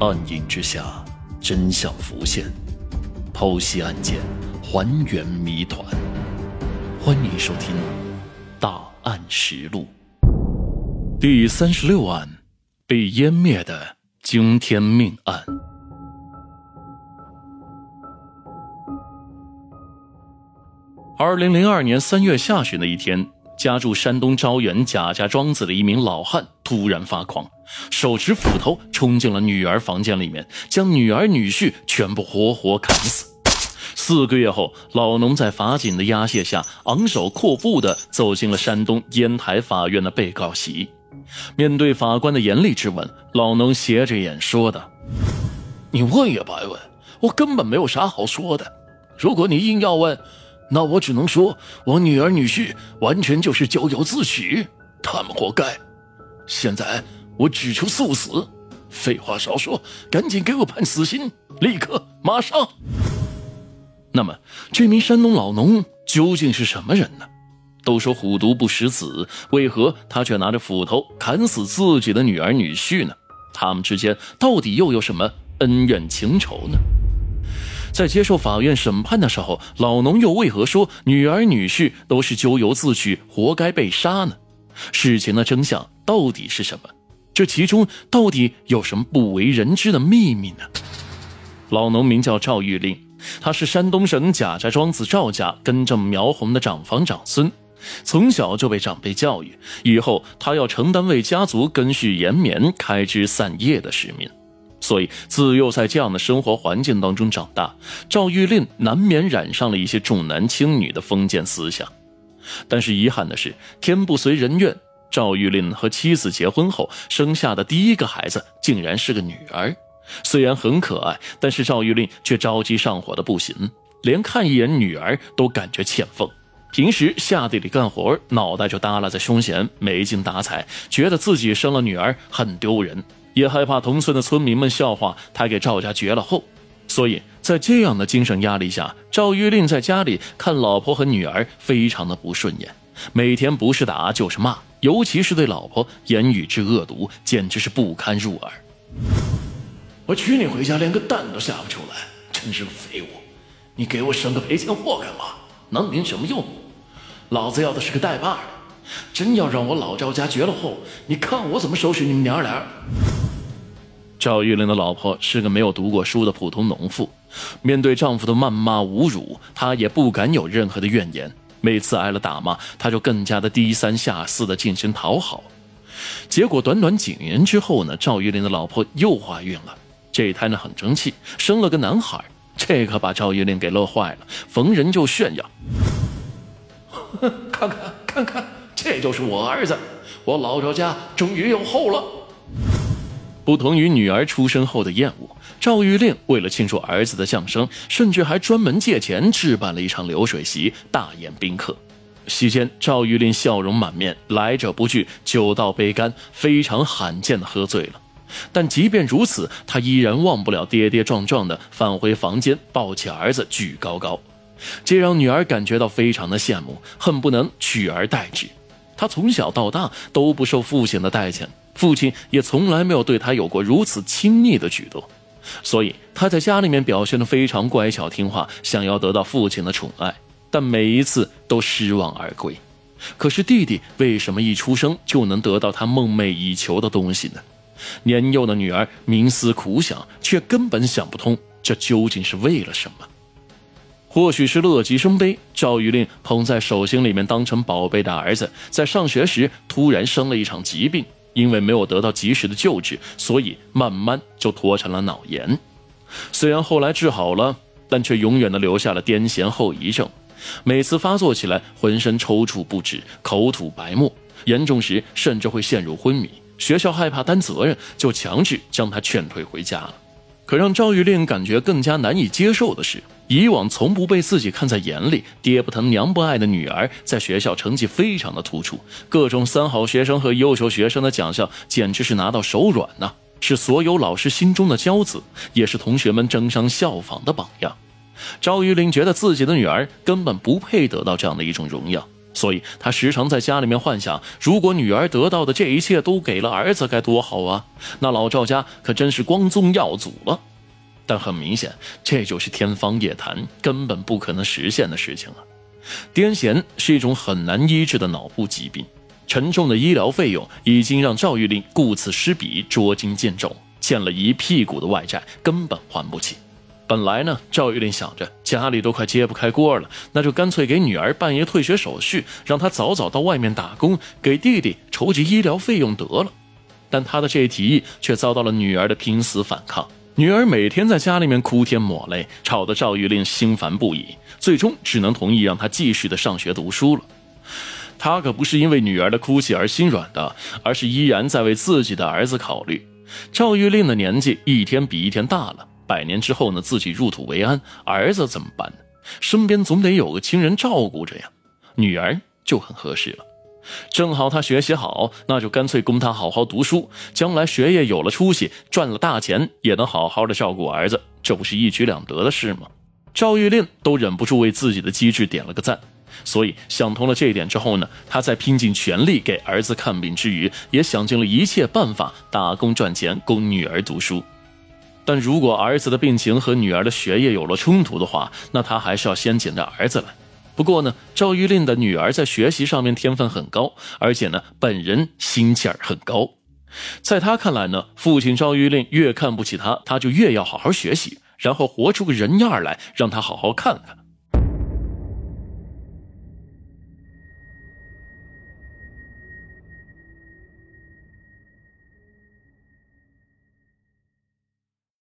暗影之下，真相浮现，剖析案件，还原谜团。欢迎收听《大案实录》第三十六案：被湮灭的惊天命案。二零零二年三月下旬的一天。家住山东招远贾家庄子的一名老汉突然发狂，手持斧头冲进了女儿房间里面，将女儿女婿全部活活砍死。四个月后，老农在法警的押解下，昂首阔步地走进了山东烟台法院的被告席。面对法官的严厉质问，老农斜着眼说道：“你问也白问，我根本没有啥好说的。如果你硬要问……”那我只能说，我女儿女婿完全就是咎由自取，他们活该。现在我只求速死，废话少说，赶紧给我判死刑，立刻马上。那么，这名山东老农究竟是什么人呢？都说虎毒不食子，为何他却拿着斧头砍死自己的女儿女婿呢？他们之间到底又有什么恩怨情仇呢？在接受法院审判的时候，老农又为何说女儿女婿都是咎由自取，活该被杀呢？事情的真相到底是什么？这其中到底有什么不为人知的秘密呢？老农名叫赵玉令，他是山东省贾家庄子赵家根正苗红的长房长孙，从小就被长辈教育，以后他要承担为家族根续延绵、开枝散叶的使命。所以，自幼在这样的生活环境当中长大，赵玉令难免染上了一些重男轻女的封建思想。但是遗憾的是，天不遂人愿，赵玉令和妻子结婚后生下的第一个孩子竟然是个女儿。虽然很可爱，但是赵玉令却着急上火的不行，连看一眼女儿都感觉欠奉。平时下地里干活，脑袋就耷拉在胸前，没精打采，觉得自己生了女儿很丢人。也害怕同村的村民们笑话他给赵家绝了后，所以在这样的精神压力下，赵玉令在家里看老婆和女儿非常的不顺眼，每天不是打就是骂，尤其是对老婆言语之恶毒，简直是不堪入耳。我娶你回家连个蛋都下不出来，真是废物！你给我生个赔钱货干嘛？能领什么用？老子要的是个带把的。真要让我老赵家绝了后，你看我怎么收拾你们娘俩！赵玉玲的老婆是个没有读过书的普通农妇，面对丈夫的谩骂侮辱，她也不敢有任何的怨言。每次挨了打骂，她就更加的低三下四的进行讨好。结果短短几年之后呢，赵玉玲的老婆又怀孕了，这胎呢很争气，生了个男孩。这可把赵玉玲给乐坏了，逢人就炫耀：“看看，看看，这就是我儿子，我老赵家终于有后了。”不同于女儿出生后的厌恶，赵玉令为了庆祝儿子的降生，甚至还专门借钱置办了一场流水席，大宴宾客。席间，赵玉令笑容满面，来者不拒，酒到杯干，非常罕见的喝醉了。但即便如此，他依然忘不了跌跌撞撞的返回房间，抱起儿子举高高，这让女儿感觉到非常的羡慕，恨不能取而代之。他从小到大都不受父亲的待见。父亲也从来没有对他有过如此亲昵的举动，所以他在家里面表现的非常乖巧听话，想要得到父亲的宠爱，但每一次都失望而归。可是弟弟为什么一出生就能得到他梦寐以求的东西呢？年幼的女儿冥思苦想，却根本想不通这究竟是为了什么。或许是乐极生悲，赵玉令捧在手心里面当成宝贝的儿子，在上学时突然生了一场疾病。因为没有得到及时的救治，所以慢慢就拖成了脑炎。虽然后来治好了，但却永远的留下了癫痫后遗症。每次发作起来，浑身抽搐不止，口吐白沫，严重时甚至会陷入昏迷。学校害怕担责任，就强制将他劝退回家了。可让赵玉令感觉更加难以接受的是。以往从不被自己看在眼里、爹不疼娘不爱的女儿，在学校成绩非常的突出，各种三好学生和优秀学生的奖项简直是拿到手软呐，是所有老师心中的骄子，也是同学们争相效仿的榜样。赵玉玲觉得自己的女儿根本不配得到这样的一种荣耀，所以他时常在家里面幻想，如果女儿得到的这一切都给了儿子，该多好啊！那老赵家可真是光宗耀祖了。但很明显，这就是天方夜谭，根本不可能实现的事情了。癫痫是一种很难医治的脑部疾病，沉重的医疗费用已经让赵玉令顾此失彼，捉襟见肘，欠了一屁股的外债，根本还不起。本来呢，赵玉令想着家里都快揭不开锅了，那就干脆给女儿办一个退学手续，让她早早到外面打工，给弟弟筹集医疗费用得了。但他的这一提议却遭到了女儿的拼死反抗。女儿每天在家里面哭天抹泪，吵得赵玉令心烦不已，最终只能同意让她继续的上学读书了。他可不是因为女儿的哭泣而心软的，而是依然在为自己的儿子考虑。赵玉令的年纪一天比一天大了。百年之后呢，自己入土为安，儿子怎么办呢？身边总得有个亲人照顾着呀。女儿就很合适了，正好他学习好，那就干脆供他好好读书，将来学业有了出息，赚了大钱，也能好好的照顾儿子，这不是一举两得的事吗？赵玉令都忍不住为自己的机智点了个赞。所以想通了这一点之后呢，他在拼尽全力给儿子看病之余，也想尽了一切办法打工赚钱，供女儿读书。但如果儿子的病情和女儿的学业有了冲突的话，那他还是要先紧着儿子来。不过呢，赵玉令的女儿在学习上面天分很高，而且呢，本人心气儿很高。在他看来呢，父亲赵玉令越看不起他，他就越要好好学习，然后活出个人样来，让他好好看看。